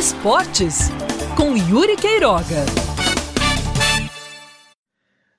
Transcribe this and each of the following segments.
Esportes, com Yuri Queiroga.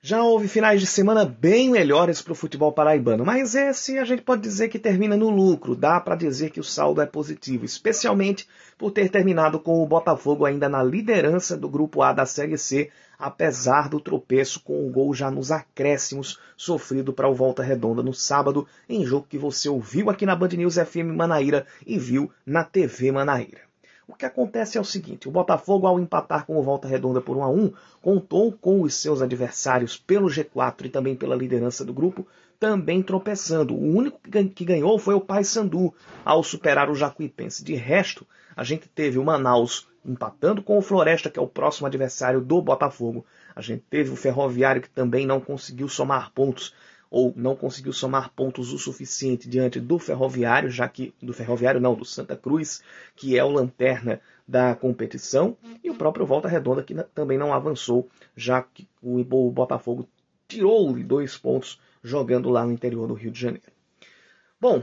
Já houve finais de semana bem melhores para o futebol paraibano, mas esse a gente pode dizer que termina no lucro. Dá para dizer que o saldo é positivo, especialmente por ter terminado com o Botafogo ainda na liderança do grupo A da Série C, apesar do tropeço com o gol já nos acréscimos sofrido para o Volta Redonda no sábado, em jogo que você ouviu aqui na Band News FM Manaíra e viu na TV Manaíra. O que acontece é o seguinte: o Botafogo, ao empatar com o Volta Redonda por 1 a 1, contou com os seus adversários pelo G4 e também pela liderança do grupo, também tropeçando. O único que ganhou foi o Paysandu, ao superar o Jacuipense. De resto, a gente teve o Manaus empatando com o Floresta, que é o próximo adversário do Botafogo. A gente teve o Ferroviário, que também não conseguiu somar pontos ou não conseguiu somar pontos o suficiente diante do Ferroviário, já que do Ferroviário não, do Santa Cruz, que é o lanterna da competição, e o próprio Volta Redonda que também não avançou, já que o Botafogo tirou-lhe dois pontos jogando lá no interior do Rio de Janeiro. Bom,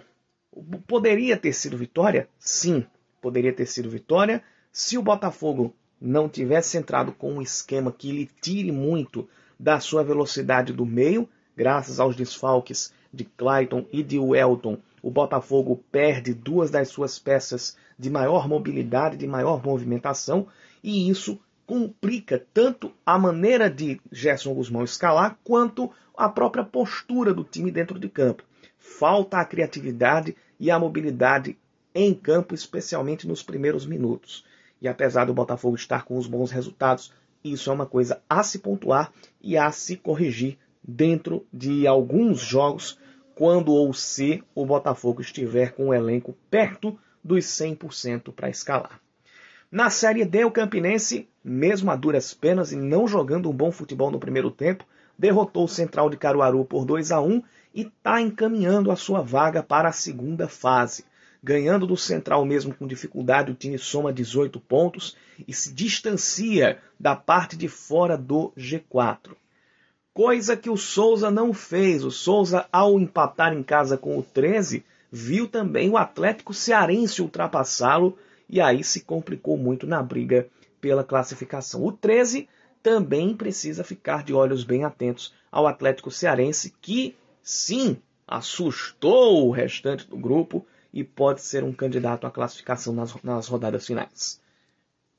poderia ter sido vitória? Sim, poderia ter sido vitória se o Botafogo não tivesse entrado com um esquema que lhe tire muito da sua velocidade do meio Graças aos desfalques de Clayton e de Welton, o Botafogo perde duas das suas peças de maior mobilidade, de maior movimentação, e isso complica tanto a maneira de Gerson Guzmão escalar, quanto a própria postura do time dentro de campo. Falta a criatividade e a mobilidade em campo, especialmente nos primeiros minutos. E apesar do Botafogo estar com os bons resultados, isso é uma coisa a se pontuar e a se corrigir dentro de alguns jogos, quando ou se o Botafogo estiver com o elenco perto dos 100% para escalar. Na Série D, o Campinense, mesmo a duras penas e não jogando um bom futebol no primeiro tempo, derrotou o Central de Caruaru por 2 a 1 e está encaminhando a sua vaga para a segunda fase. Ganhando do Central mesmo com dificuldade, o time soma 18 pontos e se distancia da parte de fora do G4 coisa que o Souza não fez. O Souza, ao empatar em casa com o 13, viu também o Atlético Cearense ultrapassá-lo e aí se complicou muito na briga pela classificação. O 13 também precisa ficar de olhos bem atentos ao Atlético Cearense, que sim assustou o restante do grupo e pode ser um candidato à classificação nas, nas rodadas finais.